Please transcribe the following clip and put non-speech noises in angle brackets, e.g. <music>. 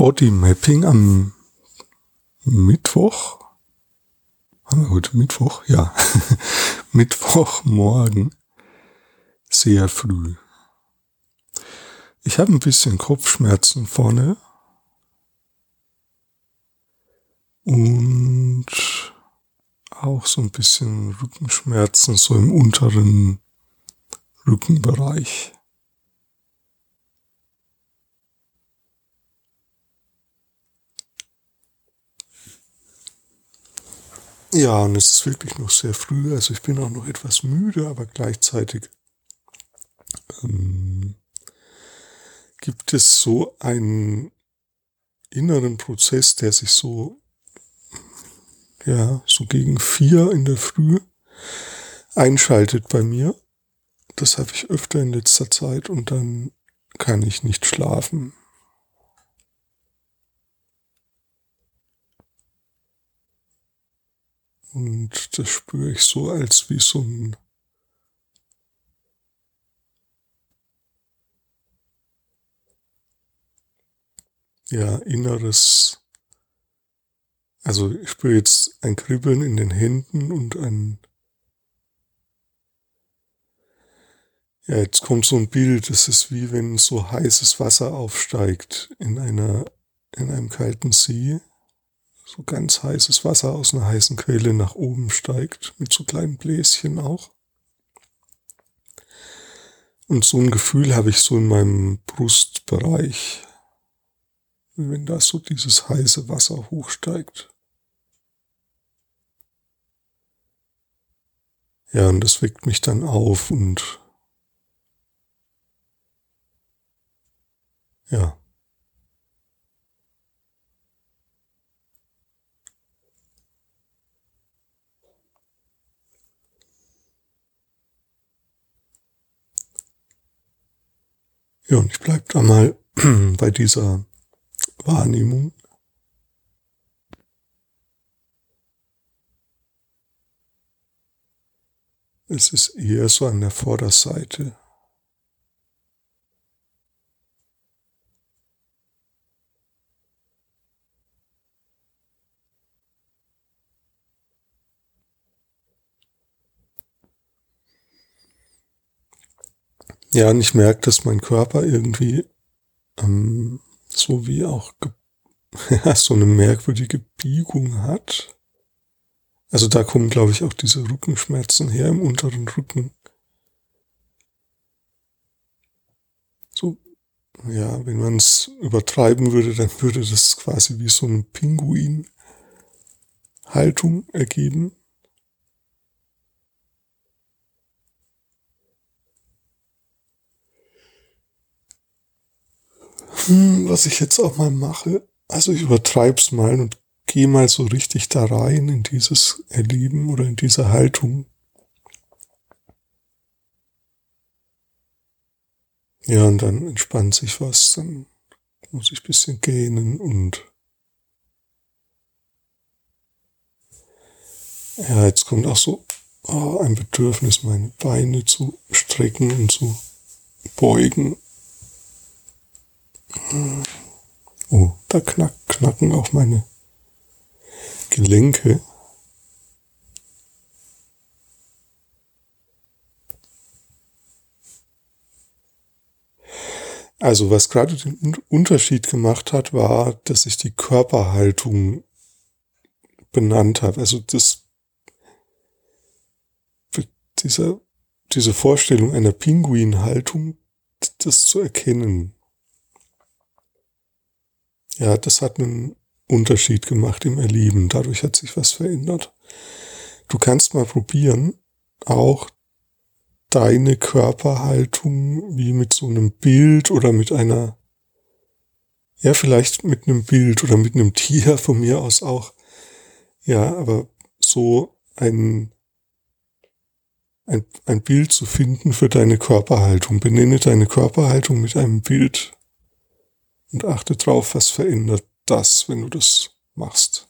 Body Mapping am Mittwoch. Heute Mittwoch? Ja. <laughs> Mittwochmorgen. Sehr früh. Ich habe ein bisschen Kopfschmerzen vorne. Und auch so ein bisschen Rückenschmerzen so im unteren Rückenbereich. Ja, und es ist wirklich noch sehr früh, also ich bin auch noch etwas müde, aber gleichzeitig ähm, gibt es so einen inneren Prozess, der sich so, ja, so gegen vier in der Früh einschaltet bei mir. Das habe ich öfter in letzter Zeit und dann kann ich nicht schlafen. Und das spüre ich so als wie so ein ja, inneres, also ich spüre jetzt ein Kribbeln in den Händen und ein, ja, jetzt kommt so ein Bild, es ist wie wenn so heißes Wasser aufsteigt in einer, in einem kalten See so ganz heißes Wasser aus einer heißen Quelle nach oben steigt, mit so kleinen Bläschen auch. Und so ein Gefühl habe ich so in meinem Brustbereich, wenn da so dieses heiße Wasser hochsteigt. Ja, und das weckt mich dann auf und ja. Ja, und ich bleib da mal <clears throat> bei dieser Wahrnehmung. Es ist eher so an der Vorderseite. Ja, und ich merke, dass mein Körper irgendwie ähm, so wie auch <laughs> ja, so eine merkwürdige Biegung hat. Also da kommen, glaube ich, auch diese Rückenschmerzen her im unteren Rücken. So, ja, wenn man es übertreiben würde, dann würde das quasi wie so eine Pinguin-Haltung ergeben. Was ich jetzt auch mal mache, also ich übertreib's mal und gehe mal so richtig da rein in dieses Erleben oder in diese Haltung. Ja, und dann entspannt sich was, dann muss ich bisschen gähnen und ja, jetzt kommt auch so oh, ein Bedürfnis, meine Beine zu strecken und zu beugen Oh, da knack, knacken auch meine Gelenke. Also was gerade den Unterschied gemacht hat, war, dass ich die Körperhaltung benannt habe. Also das, dieser, diese Vorstellung einer Pinguinhaltung, das zu erkennen, ja, das hat einen Unterschied gemacht im Erleben. Dadurch hat sich was verändert. Du kannst mal probieren, auch deine Körperhaltung wie mit so einem Bild oder mit einer, ja, vielleicht mit einem Bild oder mit einem Tier von mir aus auch. Ja, aber so ein, ein, ein Bild zu finden für deine Körperhaltung. Benenne deine Körperhaltung mit einem Bild und achte drauf, was verändert das, wenn du das machst.